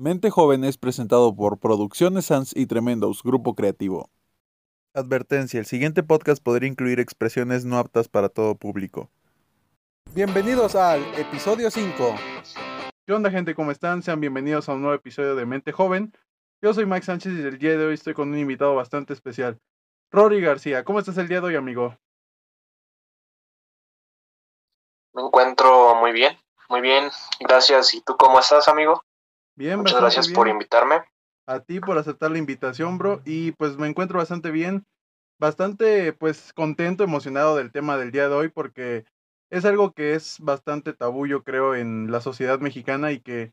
Mente Joven es presentado por Producciones Sans y Tremendos, grupo creativo. Advertencia, el siguiente podcast podría incluir expresiones no aptas para todo público. Bienvenidos al episodio 5. ¿Qué onda gente? ¿Cómo están? Sean bienvenidos a un nuevo episodio de Mente Joven. Yo soy Max Sánchez y el día de hoy estoy con un invitado bastante especial. Rory García, ¿cómo estás el día de hoy, amigo? Me encuentro muy bien, muy bien, gracias. ¿Y tú cómo estás, amigo? Bien, Muchas gracias por invitarme. A ti por aceptar la invitación, bro. Y pues me encuentro bastante bien, bastante pues contento, emocionado del tema del día de hoy porque es algo que es bastante tabú, yo creo, en la sociedad mexicana y que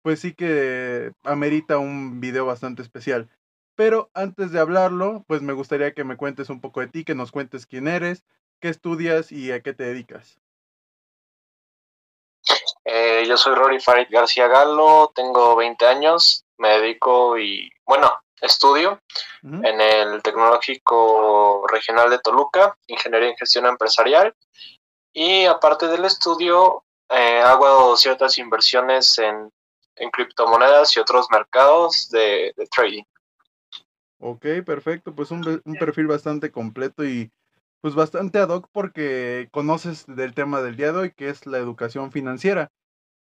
pues sí que amerita un video bastante especial. Pero antes de hablarlo, pues me gustaría que me cuentes un poco de ti, que nos cuentes quién eres, qué estudias y a qué te dedicas. Eh, yo soy Rory Farid García Galo, tengo 20 años, me dedico y, bueno, estudio en el Tecnológico Regional de Toluca, Ingeniería en Gestión Empresarial, y aparte del estudio, eh, hago ciertas inversiones en, criptomonedas y otros mercados de, trading. Ok, perfecto, pues un, un perfil bastante completo y pues bastante ad hoc porque conoces del tema del día de hoy, que es la educación financiera.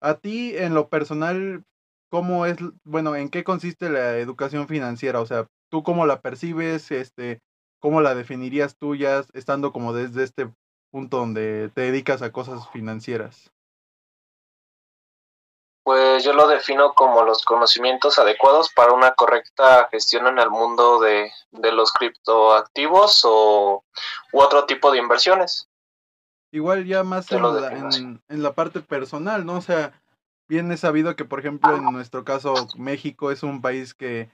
A ti, en lo personal, ¿cómo es, bueno, en qué consiste la educación financiera? O sea, ¿tú cómo la percibes? Este, ¿Cómo la definirías tú ya estando como desde este punto donde te dedicas a cosas financieras? Pues yo lo defino como los conocimientos adecuados para una correcta gestión en el mundo de, los criptoactivos o u otro tipo de inversiones. Igual ya más en la, en, la, parte personal, ¿no? O sea, bien es sabido que, por ejemplo, en nuestro caso, México es un país que,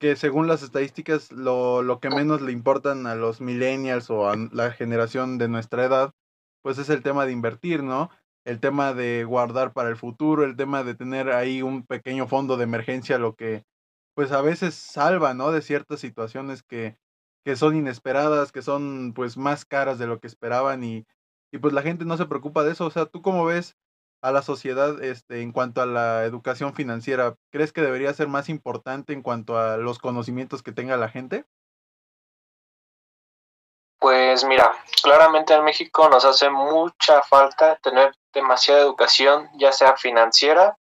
que según las estadísticas, lo, lo que menos le importan a los millennials o a la generación de nuestra edad, pues es el tema de invertir, ¿no? el tema de guardar para el futuro, el tema de tener ahí un pequeño fondo de emergencia, lo que pues a veces salva, ¿no? De ciertas situaciones que, que son inesperadas, que son pues más caras de lo que esperaban y, y pues la gente no se preocupa de eso. O sea, ¿tú cómo ves a la sociedad este, en cuanto a la educación financiera? ¿Crees que debería ser más importante en cuanto a los conocimientos que tenga la gente? Pues mira, claramente en México nos hace mucha falta tener demasiada educación, ya sea financiera,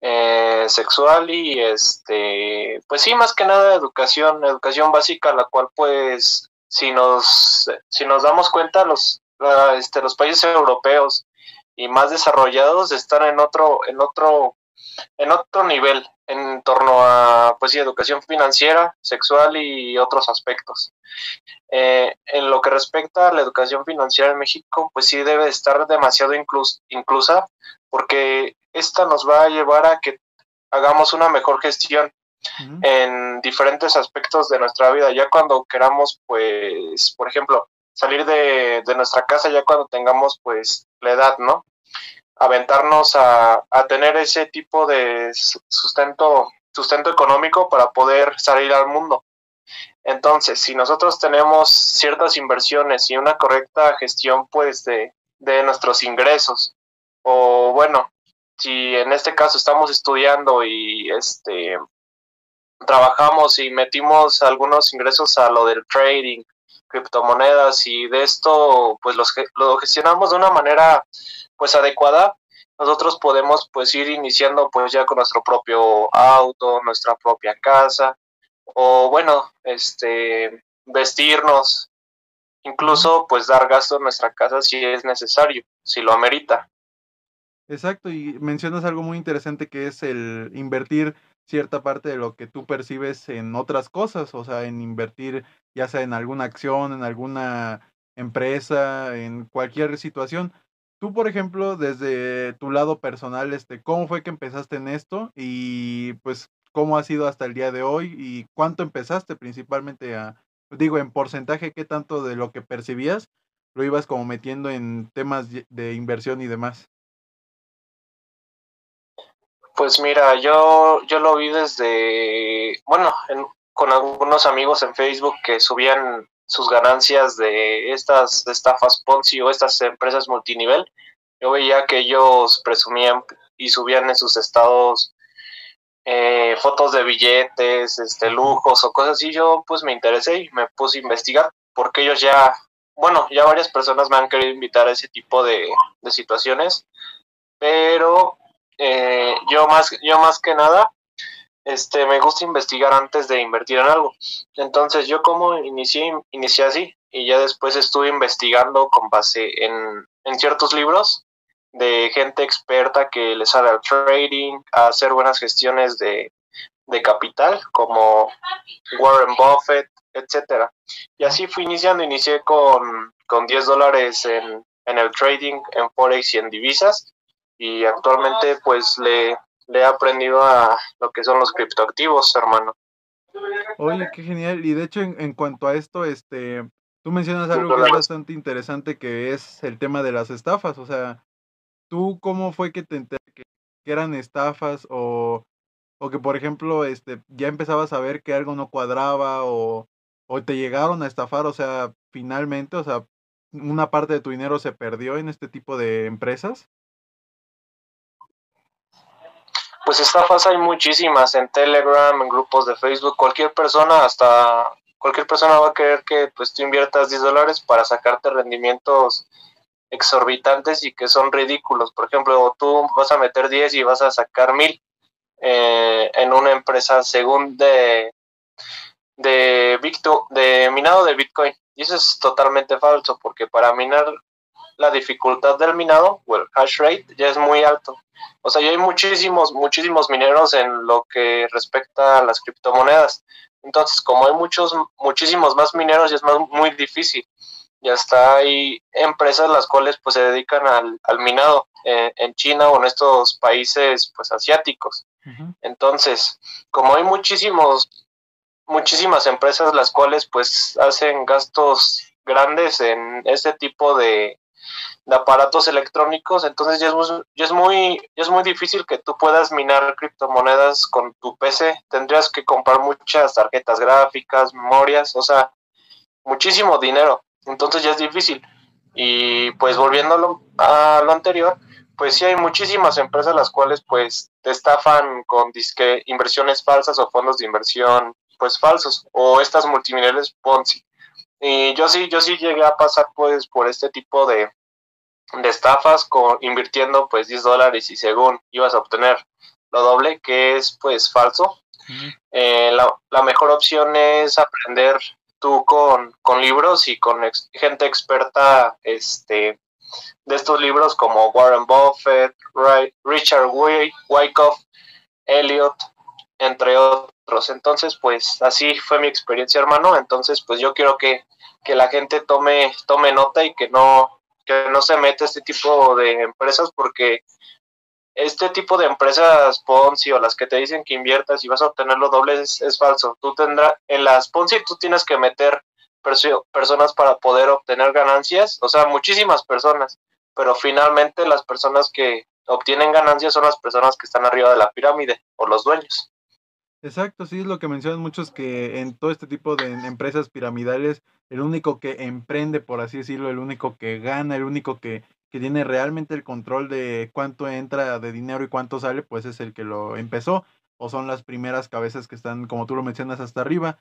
eh, sexual y este, pues sí, más que nada educación, educación básica, la cual pues si nos, si nos damos cuenta los, este, los países europeos y más desarrollados están en otro, en otro, en otro nivel en torno a pues sí, educación financiera, sexual y otros aspectos. Eh, en lo que respecta a la educación financiera en México, pues sí debe estar demasiado inclusa porque esta nos va a llevar a que hagamos una mejor gestión en diferentes aspectos de nuestra vida. Ya cuando queramos, pues, por ejemplo, salir de, de nuestra casa, ya cuando tengamos, pues, la edad, ¿no? aventarnos a, a, tener ese tipo de sustento, sustento económico para poder salir al mundo. Entonces, si nosotros tenemos ciertas inversiones y una correcta gestión pues de, de nuestros ingresos, o bueno, si en este caso estamos estudiando y este trabajamos y metimos algunos ingresos a lo del trading, criptomonedas y de esto pues los, lo gestionamos de una manera pues adecuada, nosotros podemos pues ir iniciando pues ya con nuestro propio auto, nuestra propia casa o bueno, este vestirnos, incluso pues dar gasto en nuestra casa si es necesario, si lo amerita. Exacto, y mencionas algo muy interesante que es el invertir cierta parte de lo que tú percibes en otras cosas, o sea, en invertir ya sea en alguna acción, en alguna empresa, en cualquier situación. Tú, por ejemplo, desde tu lado personal, este, ¿cómo fue que empezaste en esto? Y pues, ¿cómo ha sido hasta el día de hoy? ¿Y cuánto empezaste principalmente a, digo, en porcentaje, qué tanto de lo que percibías lo ibas como metiendo en temas de inversión y demás? Pues mira, yo, yo lo vi desde, bueno, con algunos amigos en Facebook que subían sus ganancias de estas estafas Ponzi o estas empresas multinivel. Yo veía que ellos presumían y subían en sus estados fotos de billetes, este, lujos o cosas así, yo pues me interesé y me puse a investigar porque ellos ya, bueno, ya varias personas me han querido invitar a ese tipo de, de situaciones, pero eh, yo más, yo más que nada, este, me gusta investigar antes de invertir en algo. Entonces yo como inicié, inicié así y ya después estuve investigando con base en, en ciertos libros de gente experta que le sabe al trading, a hacer buenas gestiones de, de capital, como Warren Buffett, etcétera. Y así fui iniciando, inicié con, con 10 dólares en, en el trading, en Forex y en divisas, y actualmente pues le, le he aprendido a lo que son los criptoactivos, hermano. Oye, qué genial. Y de hecho, en, en cuanto a esto, este, tú mencionas algo que es bastante interesante, que es el tema de las estafas. O sea, ¿Tú cómo fue que te enteraste que, eran estafas o, o que, por ejemplo, este, ya empezabas a ver que algo no cuadraba o, o te llegaron a estafar? O sea, finalmente, o sea, una parte de tu dinero se perdió en este tipo de empresas. Pues estafas hay muchísimas en Telegram, en grupos de Facebook, cualquier persona, hasta cualquier persona va a querer que pues tú inviertas 10 dólares para sacarte rendimientos exorbitantes y que son ridículos. Por ejemplo, tú vas a meter 10 y vas a sacar 1000 eh, en una empresa según de, de, de minado de Bitcoin. Y eso es totalmente falso, porque para minar la dificultad del minado, o el hash rate, ya es muy alto. O sea, ya hay muchísimos, muchísimos mineros en lo que respecta a las criptomonedas. Entonces, como hay muchos, muchísimos más mineros, ya es más, muy difícil ya está hay empresas las cuales pues se dedican al, al minado eh, en China o en estos países pues asiáticos. Entonces, como hay muchísimos, muchísimas empresas las cuales pues hacen gastos grandes en este tipo de, de aparatos electrónicos, entonces ya es, muy, ya es muy ya es muy difícil que tú puedas minar criptomonedas con tu PC. Tendrías que comprar muchas tarjetas gráficas, memorias, o sea, muchísimo dinero entonces ya es difícil. Y pues volviendo a lo anterior, pues sí hay muchísimas empresas las cuales pues te estafan con disque inversiones falsas o fondos de inversión pues falsos o estas multiniveles Ponzi. Y yo sí, yo sí llegué a pasar pues por este tipo de, de estafas con, invirtiendo pues 10 dólares y según ibas a obtener lo doble que es pues falso. Eh, la, la, mejor opción es aprender tú con, con libros y con gente experta este, de estos libros como Warren Buffett, Richard Wyckoff, Elliot, entre otros. Entonces, pues así fue mi experiencia, hermano. Entonces, pues yo quiero que, que la gente tome, tome nota y que no, que no se meta este tipo de empresas porque este tipo de empresas Ponzi o las que te dicen que inviertas y vas a obtener lo doble es, falso. Tú tendrás, en las Ponzi tú tienes que meter personas para poder obtener ganancias, o sea, muchísimas personas, pero finalmente las personas que obtienen ganancias son las personas que están arriba de la pirámide o los dueños. Exacto, sí es lo que mencionan muchos que en todo este tipo de empresas piramidales, el único que emprende, por así decirlo, el único que gana, el único que que tiene realmente el control de cuánto entra de dinero y cuánto sale, pues es el que lo empezó, o son las primeras cabezas que están, como tú lo mencionas, hasta arriba.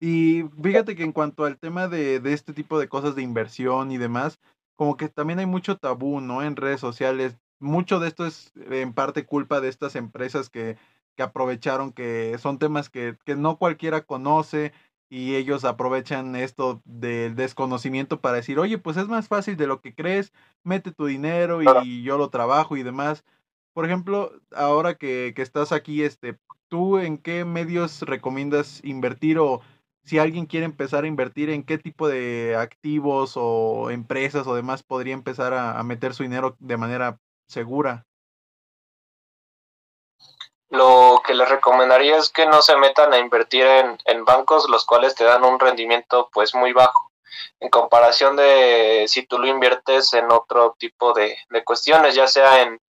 Y fíjate que en cuanto al tema de, de este tipo de cosas de inversión y demás, como que también hay mucho tabú, ¿no? En redes sociales. Mucho de esto es en parte culpa de estas empresas que, que aprovecharon, que son temas que, que no cualquiera conoce, y ellos aprovechan esto del desconocimiento para decir, oye, pues es más fácil de lo que crees, mete tu dinero y yo lo trabajo y demás. Por ejemplo, ahora que, que estás aquí, este, ¿tú en qué medios recomiendas invertir o si alguien quiere empezar a invertir, en qué tipo de activos o empresas o demás podría empezar a, a meter su dinero de manera segura? Lo que les recomendaría es que no se metan a invertir en, en bancos los cuales te dan un rendimiento pues muy bajo en comparación de si tú lo inviertes en otro tipo de, de cuestiones, ya sea en,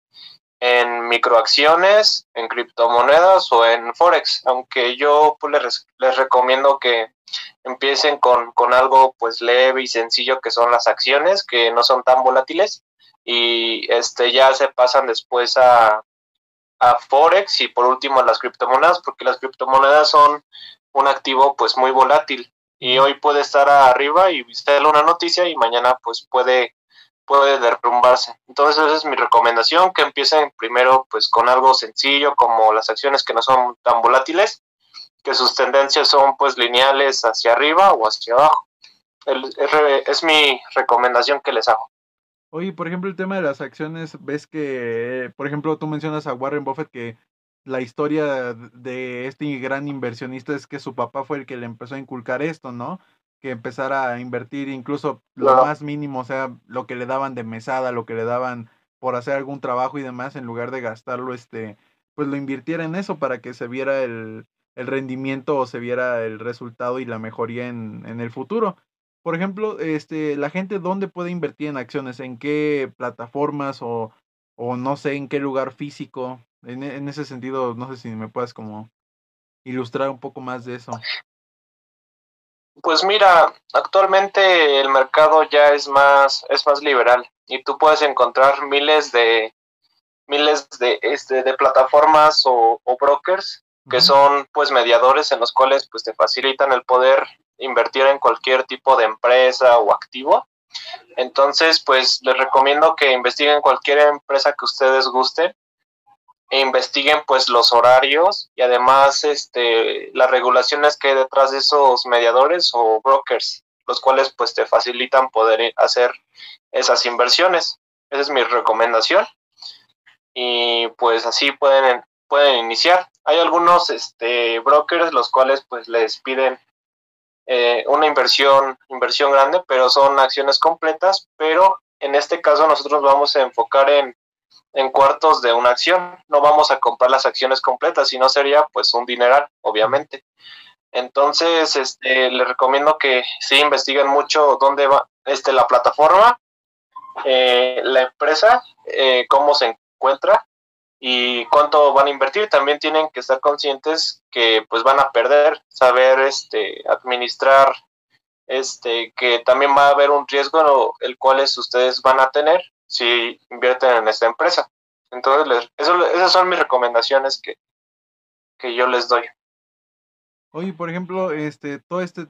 en microacciones, en criptomonedas o en forex, aunque yo pues, les, les recomiendo que empiecen con, con algo pues leve y sencillo que son las acciones que no son tan volátiles y este ya se pasan después a, a Forex y por último las criptomonedas, porque las criptomonedas son un activo pues muy volátil y hoy puede estar arriba y usted una noticia y mañana pues puede puede derrumbarse. Entonces esa es mi recomendación, que empiecen primero pues con algo sencillo como las acciones que no son tan volátiles, que sus tendencias son pues lineales hacia arriba o hacia abajo. es mi recomendación que les hago. Oye, por ejemplo, el tema de las acciones, ves que, por ejemplo, tú mencionas a Warren Buffett que la historia de este gran inversionista es que su papá fue el que le empezó a inculcar esto, ¿no? Que empezara a invertir incluso lo más mínimo, o sea, lo que le daban de mesada, lo que le daban por hacer algún trabajo y demás, en lugar de gastarlo, este, pues lo invirtiera en eso para que se viera el, el rendimiento o se viera el resultado y la mejoría en, en el futuro. Por ejemplo, este, la gente dónde puede invertir en acciones, en qué plataformas o, o no sé en qué lugar físico. En, en, ese sentido, no sé si me puedes como ilustrar un poco más de eso. Pues mira, actualmente el mercado ya es más, es más liberal y tú puedes encontrar miles de miles de, este, de plataformas o, o brokers que son pues mediadores en los cuales pues te facilitan el poder invertir en cualquier tipo de empresa o activo. Entonces, pues les recomiendo que investiguen cualquier empresa que ustedes gusten e investiguen pues los horarios y además este las regulaciones que hay detrás de esos mediadores o brokers, los cuales pues te facilitan poder hacer esas inversiones. Esa es mi recomendación. Y pues así pueden pueden iniciar. Hay algunos este, brokers los cuales pues les piden eh, una inversión, inversión grande, pero son acciones completas, pero en este caso nosotros vamos a enfocar en, en cuartos de una acción, no vamos a comprar las acciones completas, sino sería pues un dineral, obviamente. Entonces, este, les recomiendo que sí investiguen mucho dónde va este, la plataforma, eh, la empresa, eh, cómo se encuentra y cuánto van a invertir. También tienen que estar conscientes que pues van a perder, saber este administrar este que también va a haber un riesgo el cual ustedes van a tener si invierten en esta empresa. Entonces, eso, esas son mis recomendaciones que, que yo les doy. Oye, por ejemplo, este todo este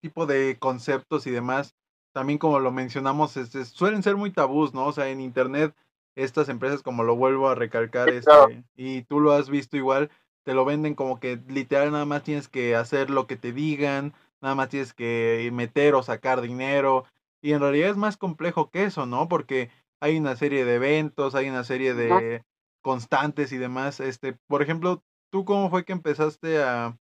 tipo de conceptos y demás, también como lo mencionamos, este, suelen ser muy tabús, ¿no? O sea, en internet estas empresas, como lo vuelvo a recalcar, este, y tú lo has visto igual, te lo venden como que literal nada más tienes que hacer lo que te digan, nada más tienes que meter o sacar dinero, y en realidad es más complejo que eso, ¿no? Porque hay una serie de eventos, hay una serie de constantes y demás. Este, por ejemplo, ¿tú cómo fue que empezaste a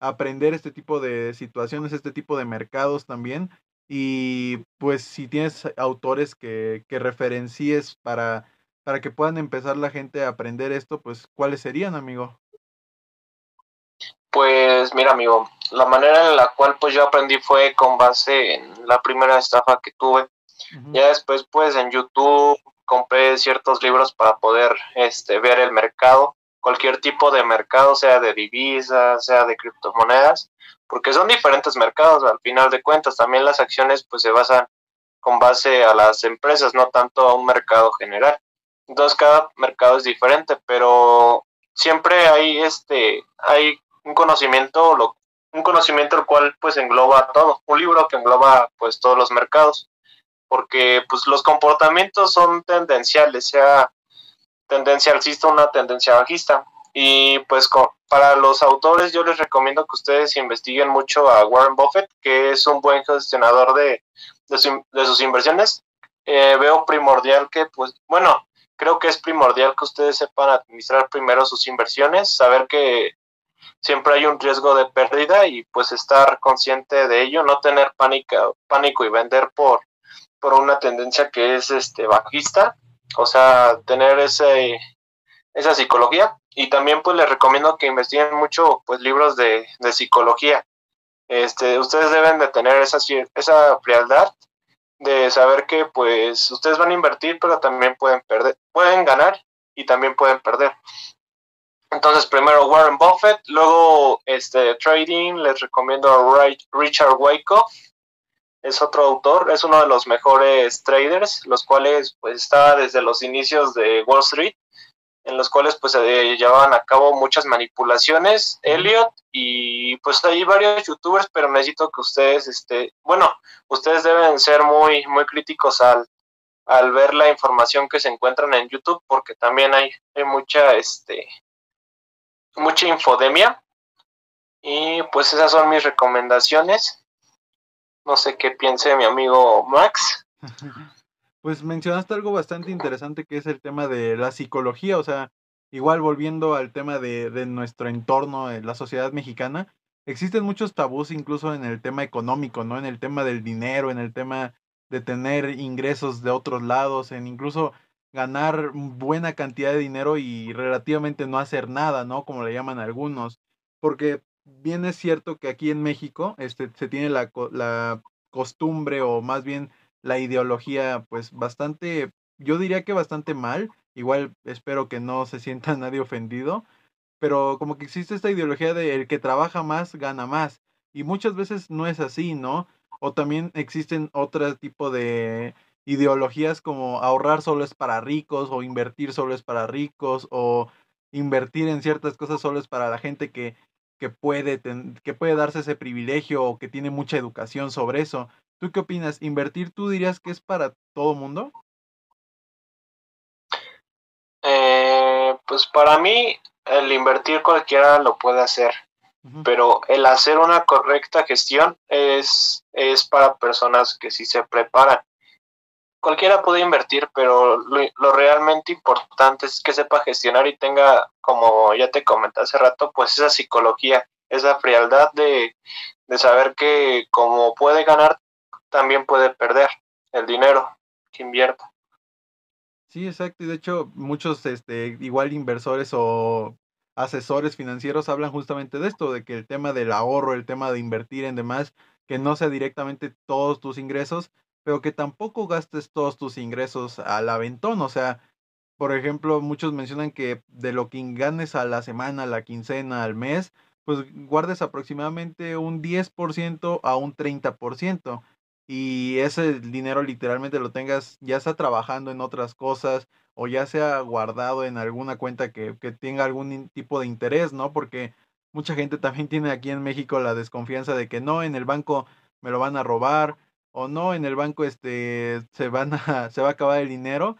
aprender este tipo de situaciones, este tipo de mercados también? Y pues si tienes autores que, que referencies para, para que puedan empezar la gente a aprender esto, pues ¿cuáles serían, amigo? Pues mira, amigo, la manera en la cual pues yo aprendí fue con base en la primera estafa que tuve. Ya después pues en YouTube compré ciertos libros para poder este ver el mercado, cualquier tipo de mercado, sea de divisas, sea de criptomonedas porque son diferentes mercados al final de cuentas. También las acciones pues se basan con base a las empresas, no tanto a un mercado general. Entonces cada mercado es diferente, pero siempre hay este hay un conocimiento lo, un conocimiento el cual pues engloba todo, un libro que engloba pues todos los mercados, porque pues los comportamientos son tendenciales, sea tendencia alcista una tendencia bajista. Y pues para los autores yo les recomiendo que ustedes investiguen mucho a Warren Buffett, que es un buen gestionador de, de, sus inversiones. Eh, veo primordial que, pues, bueno, creo que es primordial que ustedes sepan administrar primero sus inversiones, saber que siempre hay un riesgo de pérdida y pues estar consciente de ello, no tener pánico, pánico y vender por, por una tendencia que es este bajista, o sea, tener ese, esa psicología y también pues les recomiendo que investiguen mucho pues libros de, psicología. Este, ustedes deben de tener esa, esa frialdad de saber que pues ustedes van a invertir pero también pueden perder, pueden ganar y también pueden perder. Entonces primero Warren Buffett, luego este trading, les recomiendo a Richard Wyckoff, es otro autor, es uno de los mejores traders, los cuales pues está desde los inicios de Wall Street en los cuales pues se llevaban a cabo muchas manipulaciones, Elliot, y pues hay varios youtubers, pero necesito que ustedes, este, bueno, ustedes deben ser muy, muy críticos al, al ver la información que se encuentran en YouTube, porque también hay, hay mucha, este, mucha infodemia, y pues esas son mis recomendaciones. No sé qué piense mi amigo Max. Pues mencionaste algo bastante interesante que es el tema de la psicología, o sea, igual volviendo al tema de, de nuestro entorno, en la sociedad mexicana, existen muchos tabús incluso en el tema económico, ¿no? En el tema del dinero, en el tema de tener ingresos de otros lados, en incluso ganar buena cantidad de dinero y relativamente no hacer nada, ¿no? Como le llaman algunos. Porque bien es cierto que aquí en México este, se tiene la, la costumbre o más bien la ideología pues bastante, yo diría que bastante mal, igual espero que no se sienta nadie ofendido, pero como que existe esta ideología de el que trabaja más gana más y muchas veces no es así, ¿no? O también existen otro tipo de ideologías como ahorrar solo es para ricos o invertir solo es para ricos o invertir en ciertas cosas solo es para la gente que, que, puede, que puede darse ese privilegio o que tiene mucha educación sobre eso. ¿Tú qué opinas? ¿Invertir tú dirías que es para todo mundo? Eh, pues para mí el invertir cualquiera lo puede hacer, pero el hacer una correcta gestión es, es para personas que sí se preparan. Cualquiera puede invertir, pero lo, lo, realmente importante es que sepa gestionar y tenga, como ya te comenté hace rato, pues esa psicología, esa frialdad de, de saber que como puede ganar también puede perder el dinero que invierta. Sí, exacto. Y de hecho, muchos este, igual inversores o asesores financieros hablan justamente de esto, de que el tema del ahorro, el tema de invertir en demás, que no sea directamente todos tus ingresos, pero que tampoco gastes todos tus ingresos al aventón. O sea, por ejemplo, muchos mencionan que de lo que ganes a la semana, a la quincena, al mes, pues guardes aproximadamente un 10% a un 30% y ese dinero literalmente lo tengas ya sea trabajando en otras cosas o ya sea guardado en alguna cuenta que, que tenga algún tipo de interés, ¿no? Porque mucha gente también tiene aquí en México la desconfianza de que no, en el banco me lo van a robar o no, en el banco este se van a se va a acabar el dinero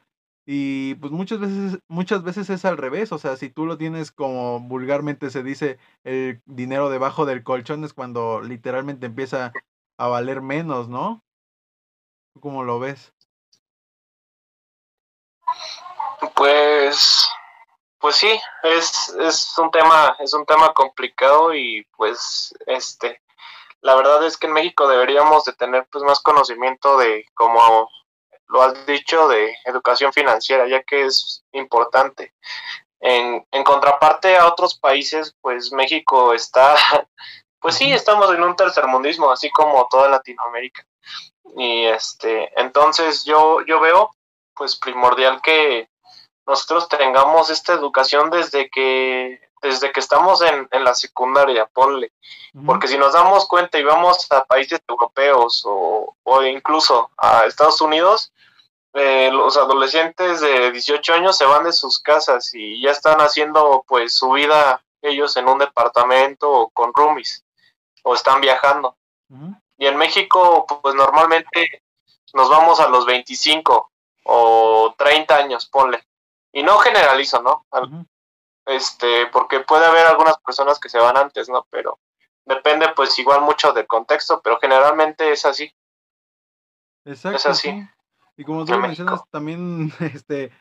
y pues muchas veces muchas veces es al revés, o sea, si tú lo tienes como vulgarmente se dice el dinero debajo del colchón es cuando literalmente empieza a valer menos, ¿no? ¿Cómo lo ves? Pues, pues sí, es, es un tema, es un tema complicado y pues este, la verdad es que en México deberíamos de tener pues más conocimiento de, como lo has dicho, de educación financiera, ya que es importante. En, en contraparte a otros países, pues México está pues sí, estamos en un tercermundismo, así como toda Latinoamérica. Y este, entonces yo, yo veo pues primordial que nosotros tengamos esta educación desde que desde que estamos en, la secundaria, ponle. Porque si nos damos cuenta y vamos a países europeos o, o incluso a Estados Unidos, eh, los adolescentes de 18 años se van de sus casas y ya están haciendo pues su vida ellos en un departamento o con roomies o están viajando. Y en México, pues normalmente nos vamos a los 25 o 30 años, ponle. Y no generalizo, ¿no? Este, porque puede haber algunas personas que se van antes, ¿no? Pero depende pues igual mucho del contexto, pero generalmente es así. Exacto. Es así. Y como tú mencionas, también este,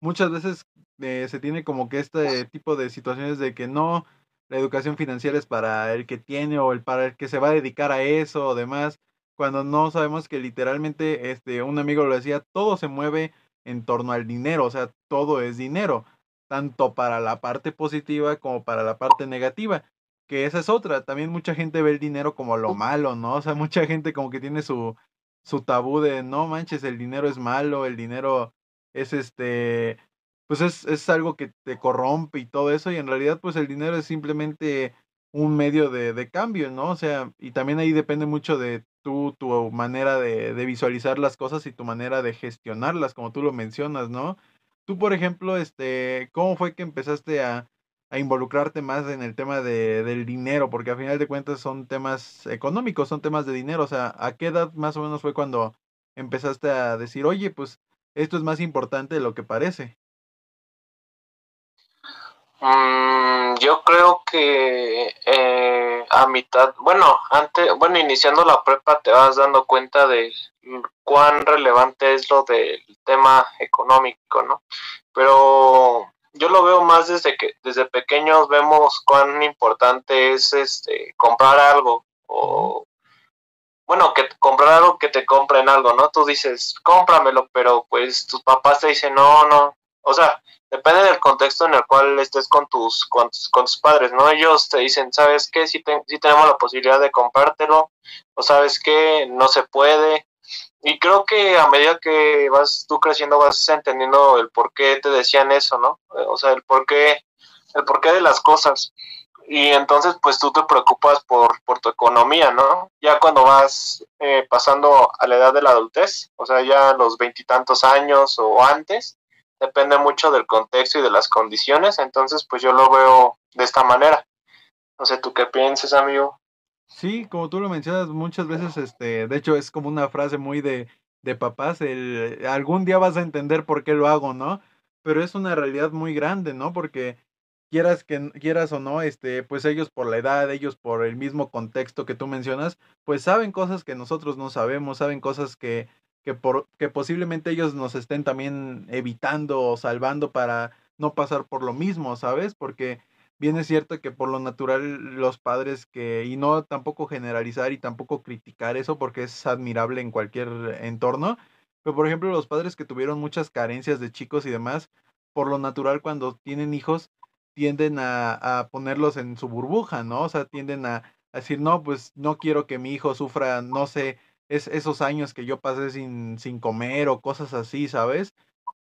muchas veces eh, se tiene como que este tipo de situaciones de que no, la educación financiera es para el que tiene o el para el que se va a dedicar a eso o demás, cuando no sabemos que literalmente, este, un amigo lo decía, todo se mueve en torno al dinero, o sea, todo es dinero, tanto para la parte positiva como para la parte negativa, que esa es otra, también mucha gente ve el dinero como lo malo, ¿no? O sea, mucha gente como que tiene su, su tabú de, no manches, el dinero es malo, el dinero es este, pues es, es algo que te corrompe y todo eso, y en realidad pues el dinero es simplemente un medio de, de cambio, ¿no? O sea, y también ahí depende mucho de tú, tu manera de, de, visualizar las cosas y tu manera de gestionarlas, como tú lo mencionas, ¿no? Tú, por ejemplo, este, ¿cómo fue que empezaste a, a involucrarte más en el tema de, del dinero? Porque a final de cuentas son temas económicos, son temas de dinero. O sea, ¿a qué edad más o menos fue cuando empezaste a decir, oye, pues esto es más importante de lo que parece? Mm, yo creo que eh, a mitad, bueno, antes, bueno, iniciando la prepa te vas dando cuenta de cuán relevante es lo del tema económico, ¿no? Pero yo lo veo más desde que desde pequeños vemos cuán importante es este comprar algo o bueno, que comprar algo que te compren algo, ¿no? Tú dices, cómpramelo, pero pues tus papás te dicen, no, no. O sea, depende del contexto en el cual estés con tus, con, tus padres, ¿no? Ellos te dicen, ¿sabes qué? Si, si tenemos la posibilidad de comprártelo, o sabes qué, no se puede. Y creo que a medida que vas tú creciendo vas entendiendo el por qué te decían eso, ¿no? O sea, el por qué, el porqué de las cosas y entonces pues tú te preocupas por, por tu economía, ¿no? Ya cuando vas eh, pasando a la edad de la adultez, o sea, ya los veintitantos años o antes, depende mucho del contexto y de las condiciones, entonces pues yo lo veo de esta manera. No sé, ¿tú qué piensas, amigo? Sí, como tú lo mencionas muchas veces, este, de hecho es como una frase muy de, de papás, el, algún día vas a entender por qué lo hago, ¿no? Pero es una realidad muy grande, ¿no? Porque quieras que quieras o no, este, pues ellos por la edad, ellos por el mismo contexto que tú mencionas, pues saben cosas que nosotros no sabemos, saben cosas que que por que posiblemente ellos nos estén también evitando o salvando para no pasar por lo mismo, ¿sabes? Porque bien es cierto que por lo natural los padres que y no tampoco generalizar y tampoco criticar eso porque es admirable en cualquier entorno, pero por ejemplo los padres que tuvieron muchas carencias de chicos y demás, por lo natural cuando tienen hijos tienden a, a, ponerlos en su burbuja, ¿no? O sea, tienden a, decir, no, pues no quiero que mi hijo sufra, no sé, es, esos años que yo pasé sin, sin comer o cosas así, ¿sabes?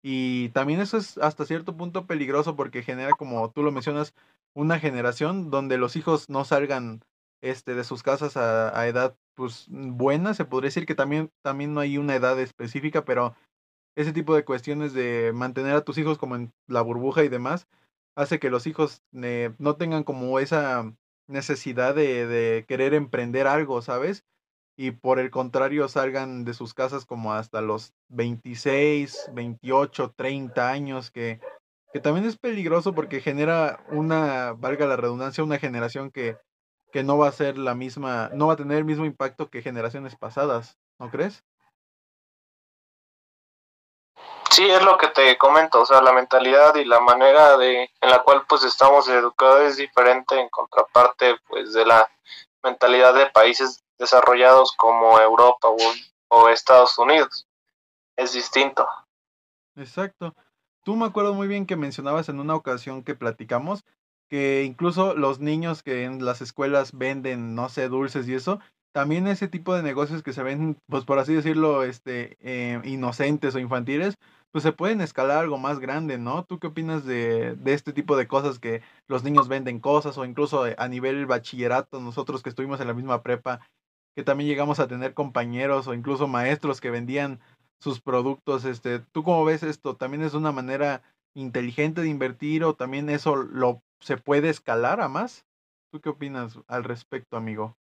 Y también eso es hasta cierto punto peligroso porque genera, como tú lo mencionas, una generación donde los hijos no salgan este, de sus casas a, a edad pues buena, se podría decir que también, también no hay una edad específica, pero ese tipo de cuestiones de mantener a tus hijos como en la burbuja y demás, hace que los hijos eh, no tengan como esa necesidad de, de, querer emprender algo, ¿sabes? Y por el contrario salgan de sus casas como hasta los 26, 28, 30 años, que, que también es peligroso porque genera una, valga la redundancia, una generación que, que no va a ser la misma, no va a tener el mismo impacto que generaciones pasadas, ¿no crees? Sí, es lo que te comento, o sea, la mentalidad y la manera de en la cual pues estamos educados es diferente en contraparte pues de la mentalidad de países desarrollados como Europa o, Estados Unidos. Es distinto. Exacto. Tú me acuerdo muy bien que mencionabas en una ocasión que platicamos que incluso los niños que en las escuelas venden, no sé, dulces y eso, también ese tipo de negocios que se ven, pues por así decirlo, este, eh, inocentes o infantiles, pues se pueden escalar algo más grande, ¿no? ¿Tú qué opinas de, de este tipo de cosas que los niños venden cosas o incluso a nivel bachillerato, nosotros que estuvimos en la misma prepa, que también llegamos a tener compañeros o incluso maestros que vendían sus productos, este, ¿tú cómo ves esto? ¿También es una manera inteligente de invertir o también eso lo se puede escalar a más? ¿Tú qué opinas al respecto, amigo?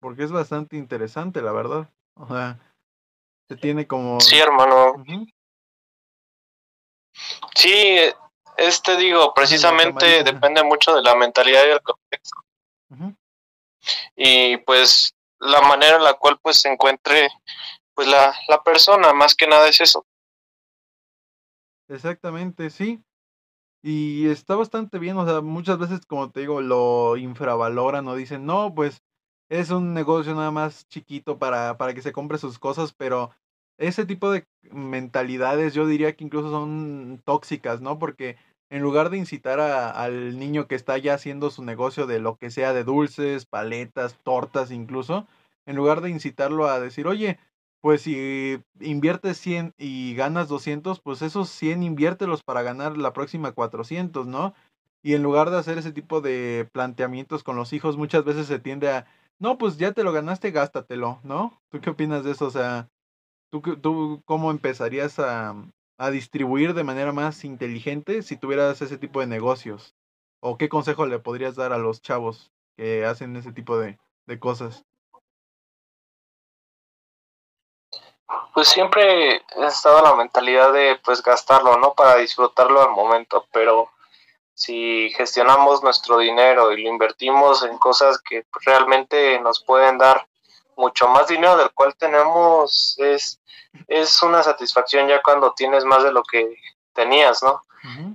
Porque es bastante interesante, la verdad. O sea, se tiene como... Sí, hermano. Sí, este digo, precisamente depende mucho de la mentalidad y pues la manera en la cual pues se encuentre pues la, la persona, más que nada es eso. Exactamente, sí. Y está bastante bien, o sea, muchas veces, como te digo, lo infravaloran o dicen, no, pues es un negocio nada más chiquito para, para que se compre sus cosas, pero ese tipo de mentalidades yo diría que incluso son tóxicas, ¿no? Porque en lugar de incitar a, al niño que está ya haciendo su negocio de lo que sea, de dulces, paletas, tortas incluso, en lugar de incitarlo a decir, oye, pues si inviertes 100 y ganas 200, pues esos 100 inviértelos para ganar la próxima 400, ¿no? Y en lugar de hacer ese tipo de planteamientos con los hijos, muchas veces se tiende a, no, pues ya te lo ganaste, gástatelo, ¿no? ¿Tú qué opinas de eso? O sea, ¿Tú, tú cómo empezarías a, a distribuir de manera más inteligente si tuvieras ese tipo de negocios? ¿O qué consejo le podrías dar a los chavos que hacen ese tipo de, de cosas? Pues siempre he estado la mentalidad de pues gastarlo, ¿no? Para disfrutarlo al momento, pero si gestionamos nuestro dinero y lo invertimos en cosas que realmente nos pueden dar mucho más dinero del cual tenemos, es, es una satisfacción ya cuando tienes más de lo que tenías, ¿no?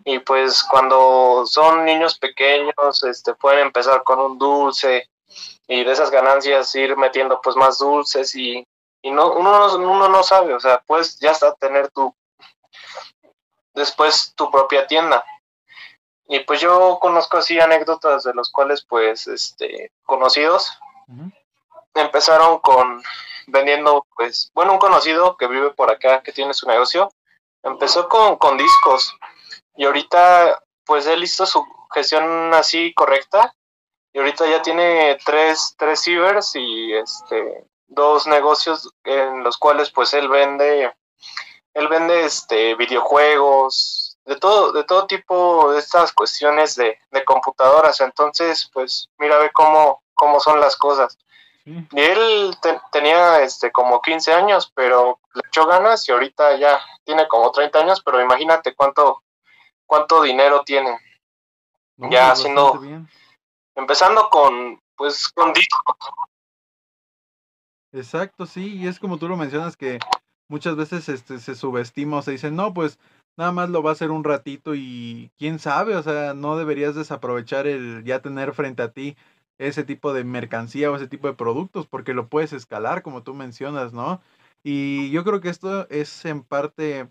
Y pues cuando son niños pequeños, este, pueden empezar con un dulce y de esas ganancias ir metiendo pues más dulces y, y no, uno, uno no sabe, o sea, pues ya está tener tu, después tu propia tienda. Y pues yo conozco así anécdotas de los cuales pues, este, conocidos, empezaron con vendiendo, pues, bueno, un conocido que vive por acá, que tiene su negocio, empezó con, con discos. Y ahorita, pues, él hizo su gestión así correcta. Y ahorita ya tiene tres, tres cibers y este dos negocios en los cuales pues él vende él vende este videojuegos de todo de todo tipo de estas cuestiones de, de computadoras. Entonces pues mira ve cómo cómo son las cosas y él tenía este como 15 años pero le echó ganas y ahorita ya tiene como 30 años pero imagínate cuánto cuánto dinero tiene. Ya pues, haciendo empezando con, pues, con discos. Exacto, sí, y es como tú lo mencionas que muchas veces este, se subestima o se dice, no, pues nada más lo va a hacer un ratito y quién sabe, o sea, no deberías desaprovechar el ya tener frente a ti ese tipo de mercancía o ese tipo de productos porque lo puedes escalar como tú mencionas, ¿no? Y yo creo que esto es en parte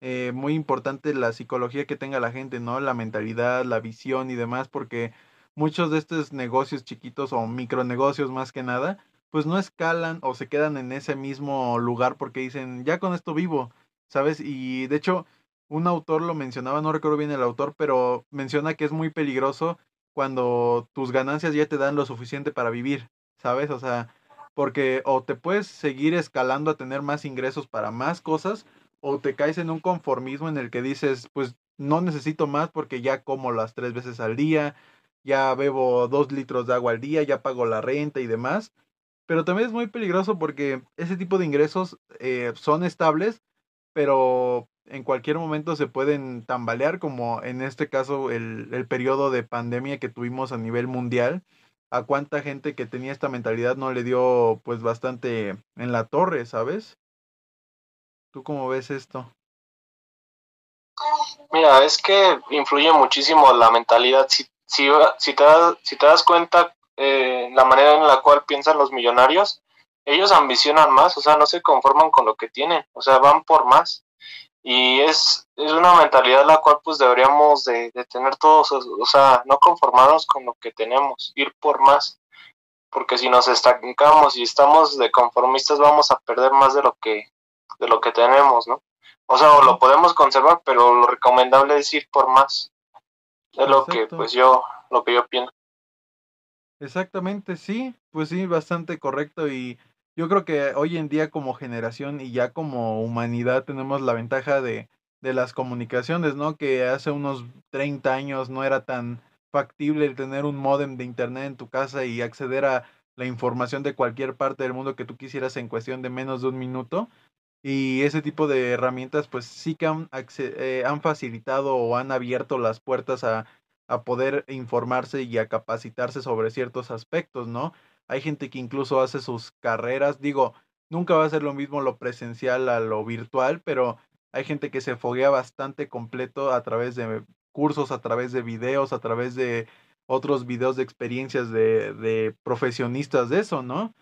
eh, muy importante la psicología que tenga la gente, ¿no? La mentalidad, la visión y demás, porque muchos de estos negocios chiquitos o micronegocios más que nada, pues no escalan o se quedan en ese mismo lugar porque dicen, ya con esto vivo, ¿sabes? Y de hecho, un autor lo mencionaba, no recuerdo bien el autor, pero menciona que es muy peligroso cuando tus ganancias ya te dan lo suficiente para vivir, ¿sabes? O sea, porque o te puedes seguir escalando a tener más ingresos para más cosas, o te caes en un conformismo en el que dices, pues no necesito más porque ya como las tres veces al día, ya bebo dos litros de agua al día, ya pago la renta y demás. Pero también es muy peligroso porque ese tipo de ingresos eh, son estables, pero en cualquier momento se pueden tambalear, como en este caso el, el periodo de pandemia que tuvimos a nivel mundial. A cuánta gente que tenía esta mentalidad no le dio pues bastante en la torre, ¿sabes? ¿Tú cómo ves esto? Mira, es que influye muchísimo la mentalidad. Si si, si, te, si te das cuenta eh, la manera en la cual piensan los millonarios, ellos ambicionan más, o sea, no se conforman con lo que tienen, o sea, van por más. Y es, es una mentalidad la cual pues deberíamos de, tener todos, o sea, no conformarnos con lo que tenemos, ir por más. Porque si nos estancamos y estamos de conformistas vamos a perder más de lo que, de lo que tenemos, ¿no? O sea, lo podemos conservar, pero lo recomendable es ir por más. Es lo que pues yo, lo que yo pienso. Exactamente, sí, pues sí, bastante correcto y yo creo que hoy en día como generación y ya como humanidad tenemos la ventaja de, de las comunicaciones, ¿no? Que hace unos 30 años no era tan factible el tener un modem de internet en tu casa y acceder a la información de cualquier parte del mundo que tú quisieras en cuestión de menos de un minuto. Y ese tipo de herramientas pues sí que han, eh, han facilitado o han abierto las puertas a, a poder informarse y a capacitarse sobre ciertos aspectos, ¿no? Hay gente que incluso hace sus carreras, digo, nunca va a ser lo mismo lo presencial a lo virtual, pero hay gente que se foguea bastante completo a través de cursos, a través de videos, a través de otros videos de experiencias de, de profesionistas de eso, ¿no?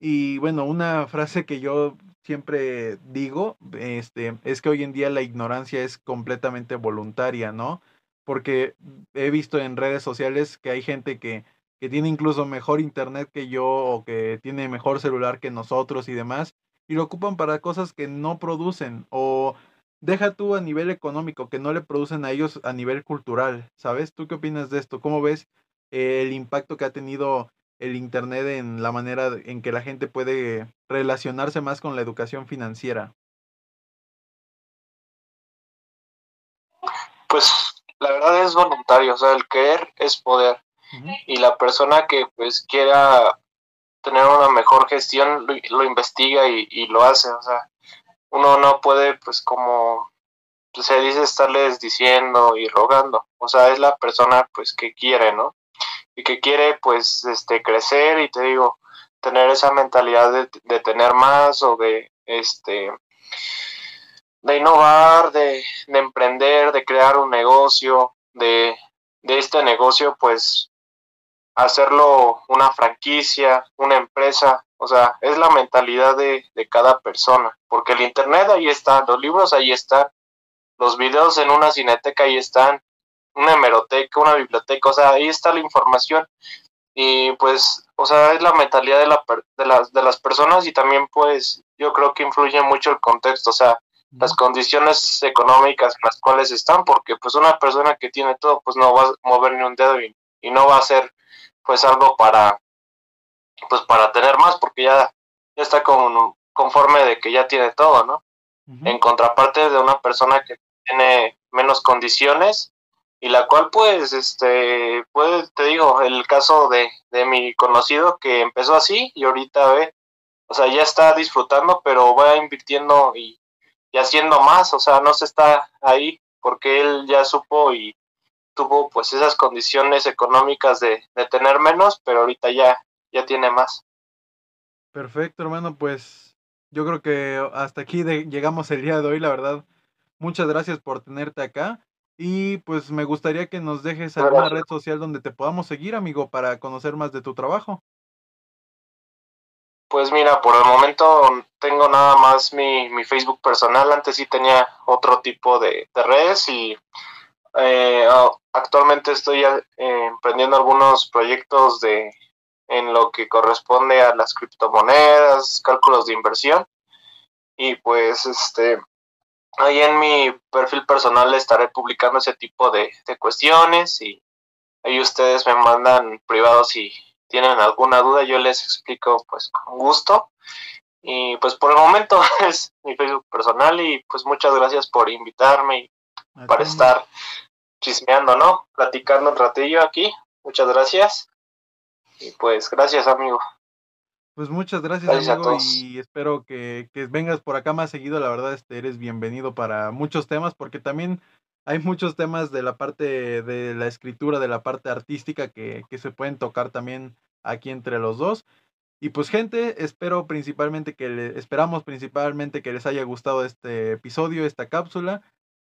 Y bueno, una frase que yo siempre digo, este, es que hoy en día la ignorancia es completamente voluntaria, ¿no? Porque he visto en redes sociales que hay gente que, que tiene incluso mejor internet que yo o que tiene mejor celular que nosotros y demás, y lo ocupan para cosas que no producen o deja tú a nivel económico, que no le producen a ellos a nivel cultural, ¿sabes? ¿Tú qué opinas de esto? ¿Cómo ves el impacto que ha tenido el Internet en la manera en que la gente puede relacionarse más con la educación financiera? Pues la verdad es voluntario, o sea, el querer es poder. Y la persona que pues quiera tener una mejor gestión lo, investiga y, lo hace, o sea, uno no puede pues como se dice estarles diciendo y rogando, o sea, es la persona pues que quiere, ¿no? Y que quiere pues este crecer y te digo, tener esa mentalidad de, de tener más o de este de innovar, de, de, emprender, de crear un negocio, de, de este negocio, pues hacerlo una franquicia, una empresa, o sea, es la mentalidad de, de cada persona, porque el Internet ahí está, los libros ahí están, los videos en una cineteca ahí están, una hemeroteca, una biblioteca, o sea, ahí está la información. Y pues, o sea, es la mentalidad de, la, de, las, de las personas y también pues yo creo que influye mucho el contexto, o sea, las condiciones económicas en las cuales están, porque pues una persona que tiene todo, pues no va a mover ni un dedo y, no va a hacer pues algo para, pues para tener más, porque ya, ya está con, conforme de que ya tiene todo, ¿no? En contraparte de una persona que tiene menos condiciones y la cual pues este pues te digo el caso de, de mi conocido que empezó así y ahorita ve o sea ya está disfrutando pero va invirtiendo y y haciendo más, o sea, no se está ahí porque él ya supo y tuvo pues esas condiciones económicas de, tener menos, pero ahorita ya, ya tiene más. Perfecto, hermano, pues yo creo que hasta aquí llegamos el día de hoy, la verdad. Muchas gracias por tenerte acá. Y pues me gustaría que nos dejes alguna red social donde te podamos seguir, amigo, para conocer más de tu trabajo. Pues mira, por el momento tengo nada más mi, mi Facebook personal. Antes sí tenía otro tipo de, redes y eh, actualmente estoy eh, emprendiendo algunos proyectos de en lo que corresponde a las criptomonedas, cálculos de inversión. Y pues este ahí en mi perfil personal estaré publicando ese tipo de, cuestiones y ahí ustedes me mandan privados y tienen alguna duda, yo les explico pues con gusto. Y pues por el momento es mi Facebook personal y pues muchas gracias por invitarme y para estar chismeando, ¿no? Platicando un ratillo aquí. Muchas gracias. Y pues gracias, amigo. Pues muchas gracias, amigo, y espero que, que, vengas por acá más seguido. La verdad, este, eres bienvenido para muchos temas, porque también hay muchos temas de la parte de la escritura, de la parte artística que, se pueden tocar también aquí entre los dos. Y pues gente, espero principalmente que le, esperamos principalmente que les haya gustado este episodio, esta cápsula.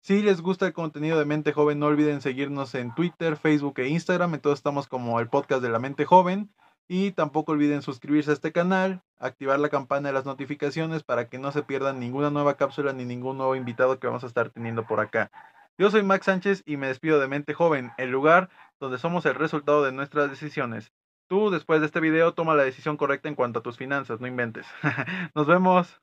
Si les gusta el contenido de Mente Joven, no olviden seguirnos en Twitter, Facebook e Instagram. Todos estamos como el podcast de la Mente Joven. Y tampoco olviden suscribirse a este canal, activar la campana de las notificaciones para que no se pierdan ninguna nueva cápsula ni ningún nuevo invitado que vamos a estar teniendo por acá. Yo soy Max Sánchez y me despido de Mente Joven, el lugar donde somos el resultado de nuestras decisiones. Tú, después de este video, toma la decisión correcta en cuanto a tus finanzas, no inventes. Nos vemos.